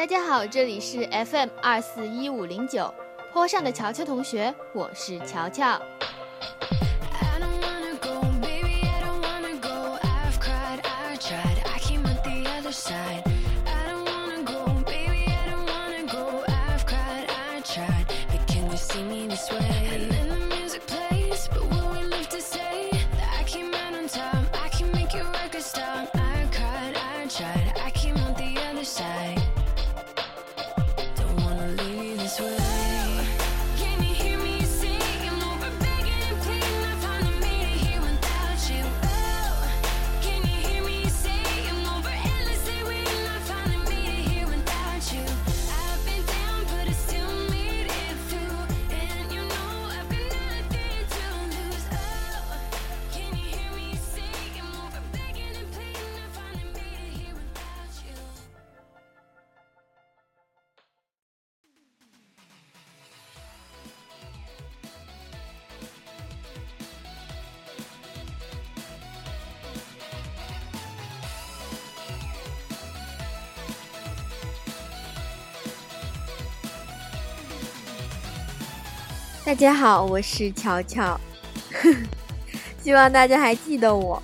大家好，这里是 FM 二四一五零九，坡上的乔乔同学，我是乔乔。大家好，我是乔乔，希望大家还记得我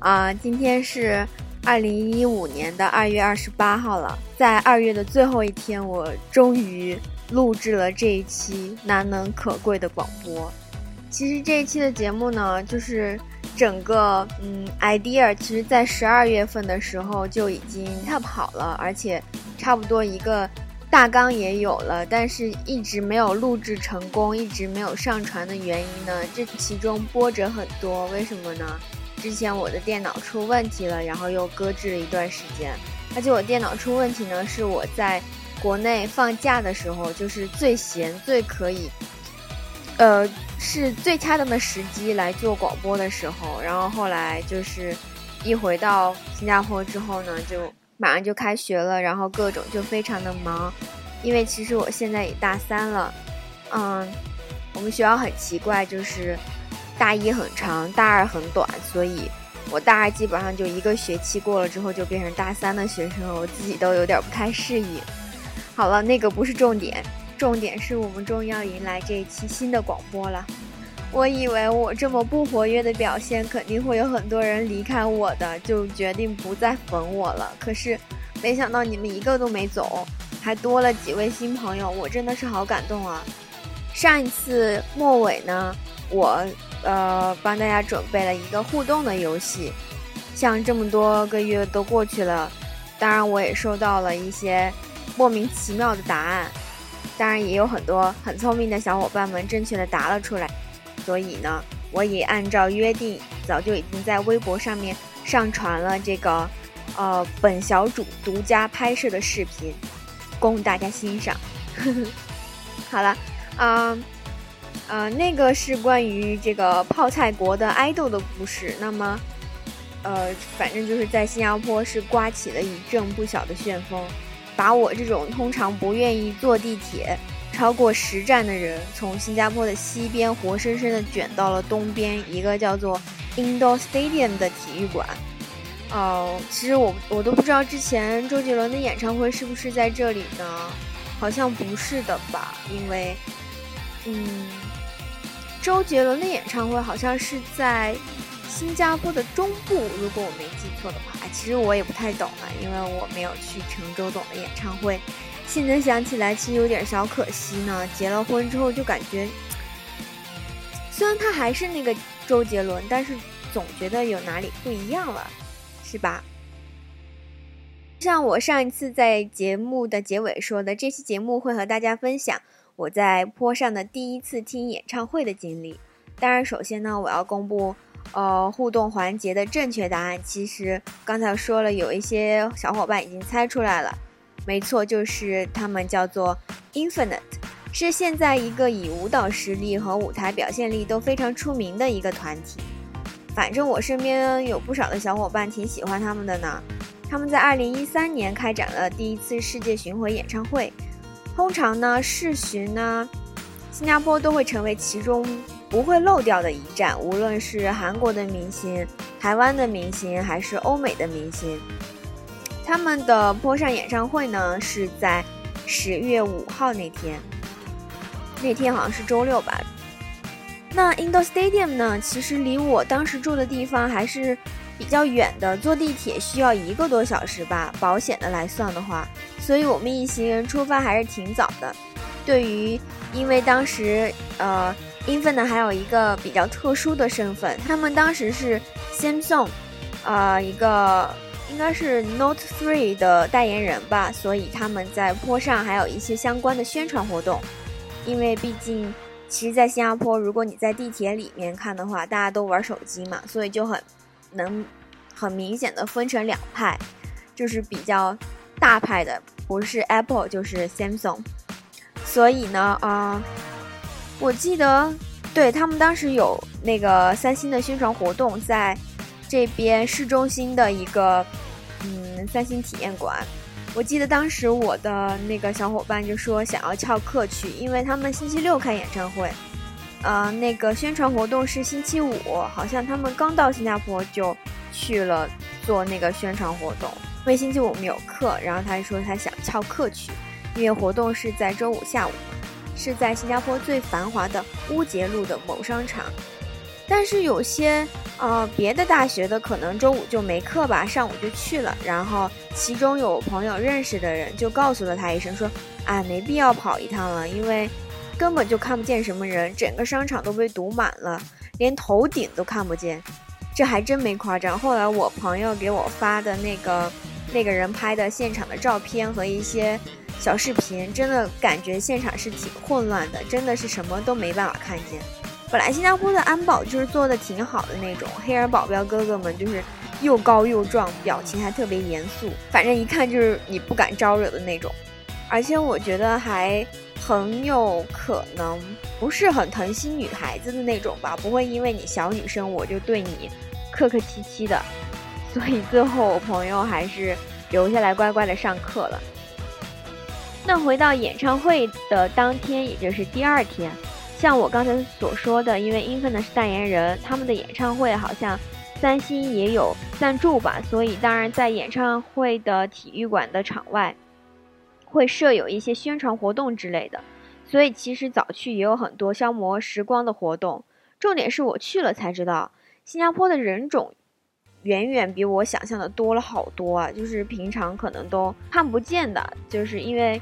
啊！今天是二零一五年的二月二十八号了，在二月的最后一天，我终于录制了这一期难能可贵的广播。其实这一期的节目呢，就是整个嗯 idea，其实在十二月份的时候就已经跳跑了，而且差不多一个。大纲也有了，但是一直没有录制成功，一直没有上传的原因呢？这其中波折很多，为什么呢？之前我的电脑出问题了，然后又搁置了一段时间，而且我电脑出问题呢，是我在国内放假的时候，就是最闲、最可以，呃，是最恰当的时机来做广播的时候，然后后来就是一回到新加坡之后呢，就。马上就开学了，然后各种就非常的忙，因为其实我现在也大三了，嗯，我们学校很奇怪，就是大一很长，大二很短，所以我大二基本上就一个学期过了之后就变成大三的学生了，我自己都有点不太适应。好了，那个不是重点，重点是我们终于要迎来这一期新的广播了。我以为我这么不活跃的表现，肯定会有很多人离开我的，就决定不再粉我了。可是，没想到你们一个都没走，还多了几位新朋友，我真的是好感动啊！上一次末尾呢，我呃帮大家准备了一个互动的游戏，像这么多个月都过去了，当然我也收到了一些莫名其妙的答案，当然也有很多很聪明的小伙伴们正确的答了出来。所以呢，我也按照约定，早就已经在微博上面上传了这个，呃，本小主独家拍摄的视频，供大家欣赏。好了，啊，呃，那个是关于这个泡菜国的爱豆的故事。那么，呃，反正就是在新加坡是刮起了一阵不小的旋风，把我这种通常不愿意坐地铁。超过十站的人从新加坡的西边活生生的卷到了东边一个叫做 Indoor Stadium 的体育馆。哦，其实我我都不知道之前周杰伦的演唱会是不是在这里呢？好像不是的吧？因为，嗯，周杰伦的演唱会好像是在新加坡的中部，如果我没记错的话。其实我也不太懂啊，因为我没有去成周董的演唱会。现在想起来，其实有点小可惜呢。结了婚之后，就感觉，虽然他还是那个周杰伦，但是总觉得有哪里不一样了，是吧？像我上一次在节目的结尾说的，这期节目会和大家分享我在坡上的第一次听演唱会的经历。当然，首先呢，我要公布呃互动环节的正确答案。其实刚才说了，有一些小伙伴已经猜出来了。没错，就是他们叫做 Infinite，是现在一个以舞蹈实力和舞台表现力都非常出名的一个团体。反正我身边有不少的小伙伴挺喜欢他们的呢。他们在2013年开展了第一次世界巡回演唱会，通常呢世巡呢，新加坡都会成为其中不会漏掉的一站，无论是韩国的明星、台湾的明星还是欧美的明星。他们的坡上演唱会呢是在十月五号那天，那天好像是周六吧。那 Indo Stadium 呢，其实离我当时住的地方还是比较远的，坐地铁需要一个多小时吧，保险的来算的话。所以我们一行人出发还是挺早的。对于，因为当时呃。Infinite 还有一个比较特殊的身份，他们当时是 Samsung，呃，一个应该是 Note 3的代言人吧，所以他们在坡上还有一些相关的宣传活动。因为毕竟，其实，在新加坡，如果你在地铁里面看的话，大家都玩手机嘛，所以就很能很明显的分成两派，就是比较大派的，不是 Apple 就是 Samsung。所以呢，啊。我记得，对他们当时有那个三星的宣传活动，在这边市中心的一个嗯三星体验馆。我记得当时我的那个小伙伴就说想要翘课去，因为他们星期六开演唱会，呃，那个宣传活动是星期五，好像他们刚到新加坡就去了做那个宣传活动。因为星期五没有课，然后他说他想翘课去，因为活动是在周五下午。是在新加坡最繁华的乌节路的某商场，但是有些呃别的大学的可能周五就没课吧，上午就去了。然后其中有朋友认识的人就告诉了他一声，说：“哎，没必要跑一趟了，因为根本就看不见什么人，整个商场都被堵满了，连头顶都看不见。”这还真没夸张。后来我朋友给我发的那个那个人拍的现场的照片和一些。小视频真的感觉现场是挺混乱的，真的是什么都没办法看见。本来新加坡的安保就是做的挺好的那种，黑人保镖哥哥们就是又高又壮，表情还特别严肃，反正一看就是你不敢招惹的那种。而且我觉得还很有可能不是很疼惜女孩子的那种吧，不会因为你小女生我就对你客客气气的。所以最后我朋友还是留下来乖乖的上课了。那回到演唱会的当天，也就是第二天，像我刚才所说的，因为 Infinite 是代言人，他们的演唱会好像三星也有赞助吧，所以当然在演唱会的体育馆的场外会设有一些宣传活动之类的，所以其实早去也有很多消磨时光的活动。重点是我去了才知道，新加坡的人种远远比我想象的多了好多啊，就是平常可能都看不见的，就是因为。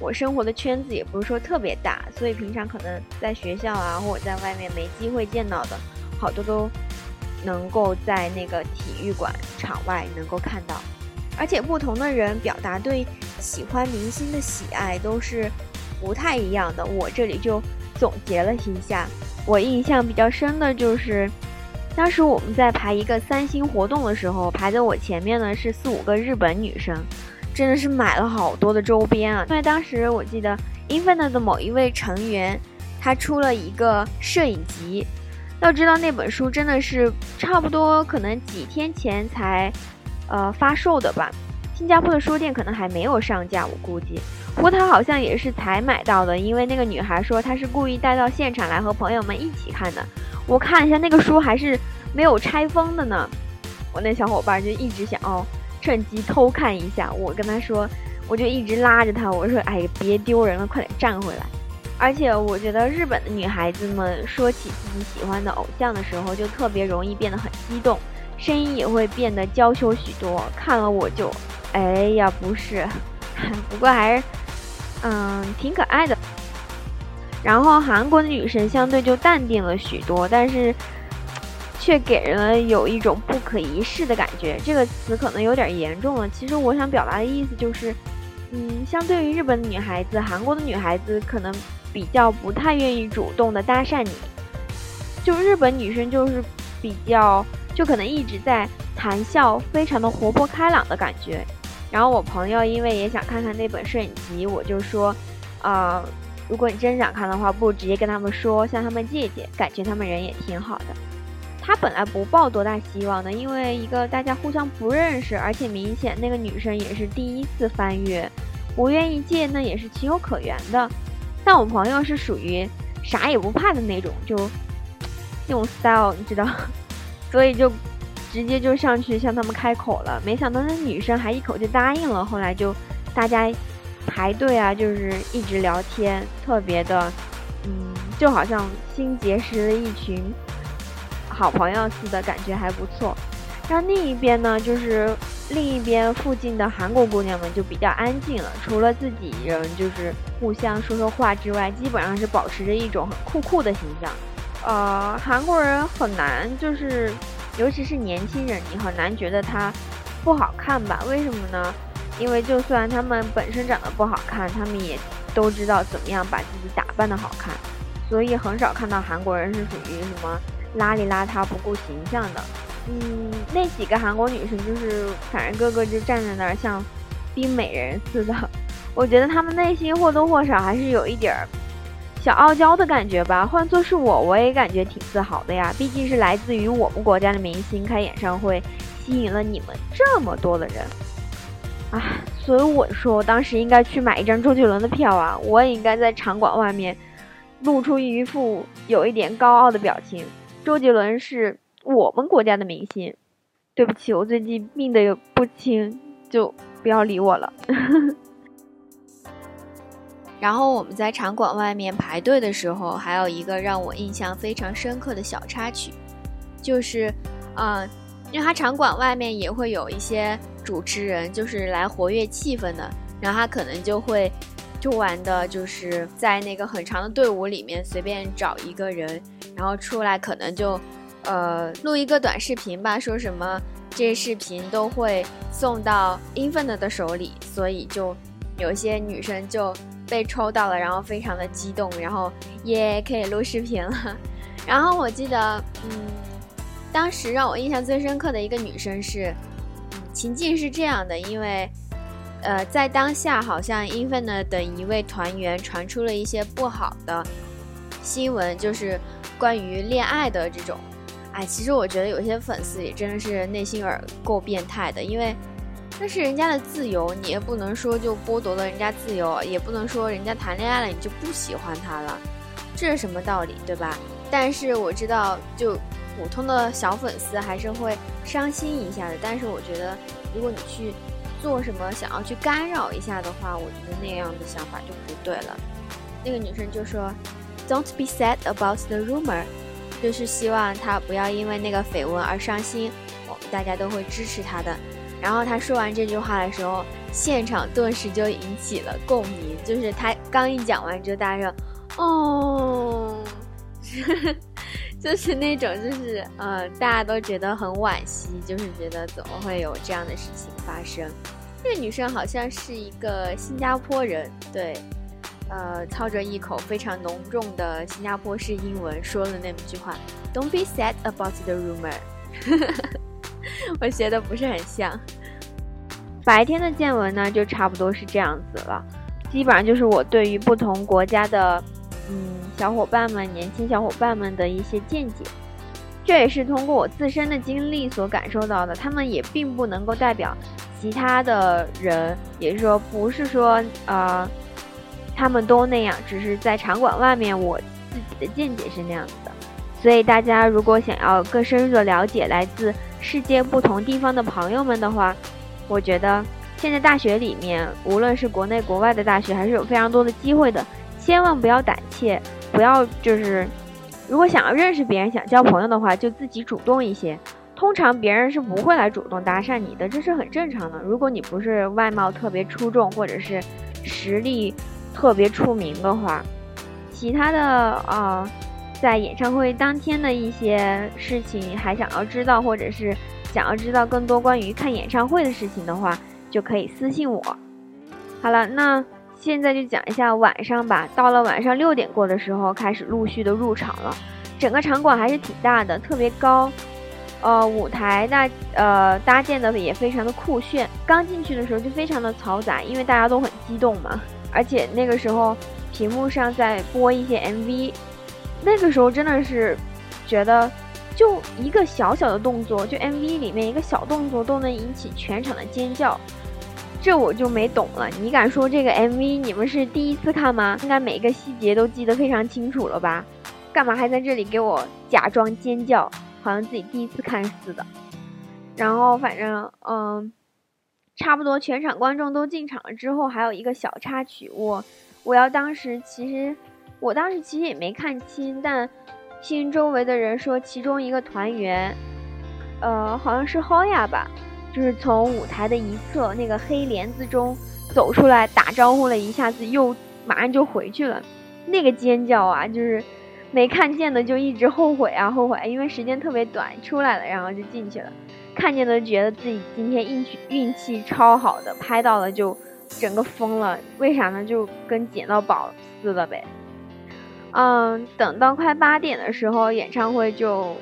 我生活的圈子也不是说特别大，所以平常可能在学校啊，或者在外面没机会见到的，好多都能够在那个体育馆场外能够看到。而且不同的人表达对喜欢明星的喜爱都是不太一样的。我这里就总结了一下，我印象比较深的就是，当时我们在排一个三星活动的时候，排在我前面的是四五个日本女生。真的是买了好多的周边啊！因为当时我记得 Infinite 的某一位成员，他出了一个摄影集。要知道那本书真的是差不多可能几天前才，呃发售的吧。新加坡的书店可能还没有上架，我估计。不过他好像也是才买到的，因为那个女孩说她是故意带到现场来和朋友们一起看的。我看一下那个书还是没有拆封的呢。我那小伙伴就一直想哦。趁机偷看一下，我跟他说，我就一直拉着他，我说：“哎，别丢人了，快点站回来。”而且我觉得日本的女孩子们说起自己喜欢的偶像的时候，就特别容易变得很激动，声音也会变得娇羞许多。看了我就，哎呀，不是，不过还是，嗯，挺可爱的。然后韩国的女生相对就淡定了许多，但是。却给人有一种不可一世的感觉。这个词可能有点严重了。其实我想表达的意思就是，嗯，相对于日本的女孩子，韩国的女孩子可能比较不太愿意主动的搭讪你。就日本女生就是比较，就可能一直在谈笑，非常的活泼开朗的感觉。然后我朋友因为也想看看那本摄影集，我就说，啊，如果你真想看的话，不如直接跟他们说，向他们借借，感觉他们人也挺好的。他本来不抱多大希望的，因为一个大家互相不认识，而且明显那个女生也是第一次翻阅，不愿意借那也是情有可原的。但我朋友是属于啥也不怕的那种，就那种 style，你知道，所以就直接就上去向他们开口了，没想到那女生还一口就答应了。后来就大家排队啊，就是一直聊天，特别的，嗯，就好像新结识了一群好朋友似的，感觉还不错。然后另一边呢，就是另一边附近的韩国姑娘们就比较安静了，除了自己人就是互相说说话之外，基本上是保持着一种很酷酷的形象。呃，韩国人很难，就是尤其是年轻人，你很难觉得他不好看吧？为什么呢？因为就算他们本身长得不好看，他们也都知道怎么样把自己打扮的好看，所以很少看到韩国人是属于什么邋里邋遢、不顾形象的。嗯，那几个韩国女生就是，反正个个就站在那儿像冰美人似的。我觉得她们内心或多或少还是有一点儿小傲娇的感觉吧。换做是我，我也感觉挺自豪的呀。毕竟是来自于我们国家的明星开演唱会，吸引了你们这么多的人。啊，所以我说，我当时应该去买一张周杰伦的票啊！我也应该在场馆外面露出一副有一点高傲的表情。周杰伦是。我们国家的明星，对不起，我最近病得也不轻，就不要理我了。然后我们在场馆外面排队的时候，还有一个让我印象非常深刻的小插曲，就是，嗯，因为他场馆外面也会有一些主持人，就是来活跃气氛的，然后他可能就会突然的，就是在那个很长的队伍里面随便找一个人，然后出来，可能就。呃，录一个短视频吧，说什么这些视频都会送到 Infinite 的手里，所以就有些女生就被抽到了，然后非常的激动，然后也可以录视频了。然后我记得，嗯，当时让我印象最深刻的一个女生是，情境是这样的，因为，呃，在当下好像 Infinite 的一位团员传出了一些不好的新闻，就是关于恋爱的这种。哎，其实我觉得有些粉丝也真的是内心有够变态的，因为那是人家的自由，你也不能说就剥夺了人家自由，也不能说人家谈恋爱了你就不喜欢他了，这是什么道理，对吧？但是我知道，就普通的小粉丝还是会伤心一下的。但是我觉得，如果你去做什么想要去干扰一下的话，我觉得那样的想法就不对了。那个女生就说：“Don't be sad about the rumor。”就是希望他不要因为那个绯闻而伤心，我们大家都会支持他的。然后他说完这句话的时候，现场顿时就引起了共鸣。就是他刚一讲完就，大家说：“哦，就是那种，就是呃，大家都觉得很惋惜，就是觉得怎么会有这样的事情发生。”那个女生好像是一个新加坡人，对。呃，操着一口非常浓重的新加坡式英文说了那么句话：“Don't be sad about the rumor。”我学的不是很像。白天的见闻呢，就差不多是这样子了。基本上就是我对于不同国家的嗯小伙伴们、年轻小伙伴们的一些见解。这也是通过我自身的经历所感受到的。他们也并不能够代表其他的人，也就是说，不是说呃。他们都那样，只是在场馆外面，我自己的见解是那样子的。所以大家如果想要更深入的了解来自世界不同地方的朋友们的话，我觉得现在大学里面，无论是国内国外的大学，还是有非常多的机会的。千万不要胆怯，不要就是，如果想要认识别人、想交朋友的话，就自己主动一些。通常别人是不会来主动搭讪你的，这是很正常的。如果你不是外貌特别出众，或者是实力。特别出名的话，其他的啊，在演唱会当天的一些事情还想要知道，或者是想要知道更多关于看演唱会的事情的话，就可以私信我。好了，那现在就讲一下晚上吧。到了晚上六点过的时候，开始陆续的入场了。整个场馆还是挺大的，特别高，呃，舞台那呃搭建的也非常的酷炫。刚进去的时候就非常的嘈杂，因为大家都很激动嘛。而且那个时候，屏幕上在播一些 MV，那个时候真的是觉得，就一个小小的动作，就 MV 里面一个小动作都能引起全场的尖叫，这我就没懂了。你敢说这个 MV 你们是第一次看吗？应该每个细节都记得非常清楚了吧？干嘛还在这里给我假装尖叫，好像自己第一次看似的？然后反正嗯，差不多全场观众都进场了之后，还有一个小插曲，我我要当时其实我当时其实也没看清，但听周围的人说，其中一个团员，呃，好像是 Hoya 吧，就是从舞台的一侧那个黑帘子中走出来打招呼了一下子，又马上就回去了，那个尖叫啊，就是。没看见的就一直后悔啊后悔，因为时间特别短，出来了然后就进去了。看见的觉得自己今天运气运气超好的，拍到了就整个疯了。为啥呢？就跟捡到宝似的呗。嗯，等到快八点的时候，演唱会就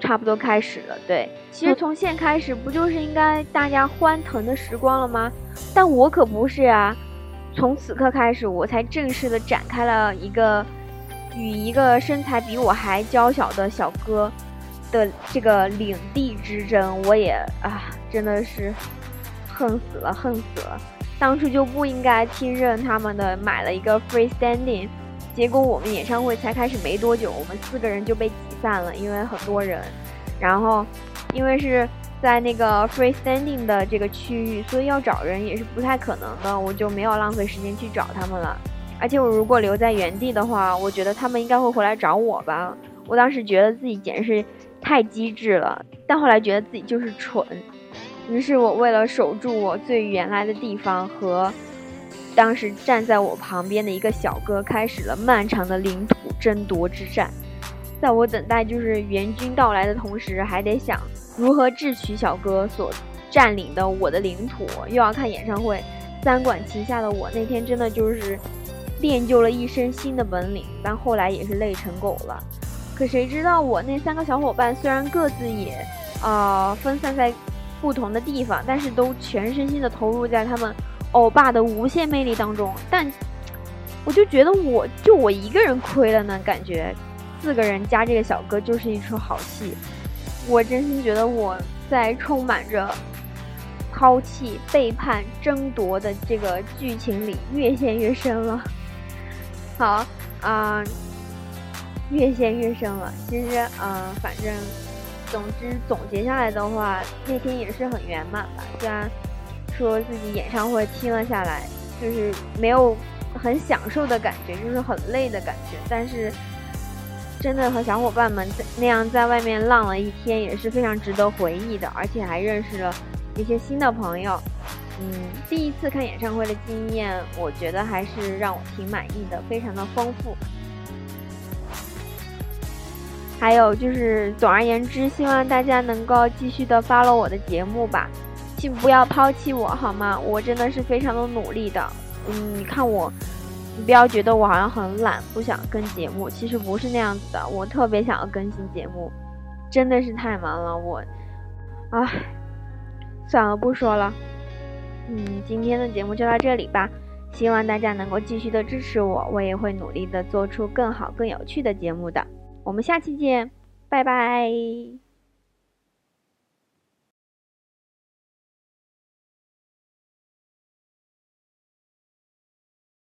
差不多开始了。对，其实从现开始不就是应该大家欢腾的时光了吗？但我可不是啊，从此刻开始，我才正式的展开了一个。与一个身材比我还娇小的小哥的这个领地之争，我也啊，真的是恨死了，恨死了！当初就不应该听任他们的，买了一个 free standing，结果我们演唱会才开始没多久，我们四个人就被挤散了，因为很多人。然后，因为是在那个 free standing 的这个区域，所以要找人也是不太可能的，我就没有浪费时间去找他们了。而且我如果留在原地的话，我觉得他们应该会回来找我吧。我当时觉得自己简直是太机智了，但后来觉得自己就是蠢。于是我为了守住我最原来的地方和当时站在我旁边的一个小哥，开始了漫长的领土争夺之战。在我等待就是援军到来的同时，还得想如何智取小哥所占领的我的领土，又要看演唱会，三管齐下的我那天真的就是。练就了一身新的本领，但后来也是累成狗了。可谁知道我那三个小伙伴虽然各自也，呃，分散在不同的地方，但是都全身心的投入在他们欧巴的无限魅力当中。但我就觉得我就我一个人亏了呢，感觉四个人加这个小哥就是一出好戏。我真心觉得我在充满着抛弃、背叛、争夺的这个剧情里越陷越深了。好，啊，越陷越深了。其实，嗯，反正，总之总结下来的话，那天也是很圆满吧。虽然说自己演唱会听了下来，就是没有很享受的感觉，就是很累的感觉。但是，真的和小伙伴们在那样在外面浪了一天，也是非常值得回忆的，而且还认识了一些新的朋友。嗯，第一次看演唱会的经验，我觉得还是让我挺满意的，非常的丰富。还有就是，总而言之，希望大家能够继续的 follow 我的节目吧，请不要抛弃我好吗？我真的是非常的努力的。嗯，你看我，你不要觉得我好像很懒，不想跟节目，其实不是那样子的，我特别想要更新节目，真的是太忙了，我，唉，算了，不说了。嗯，今天的节目就到这里吧，希望大家能够继续的支持我，我也会努力的做出更好、更有趣的节目的。我们下期见，拜拜。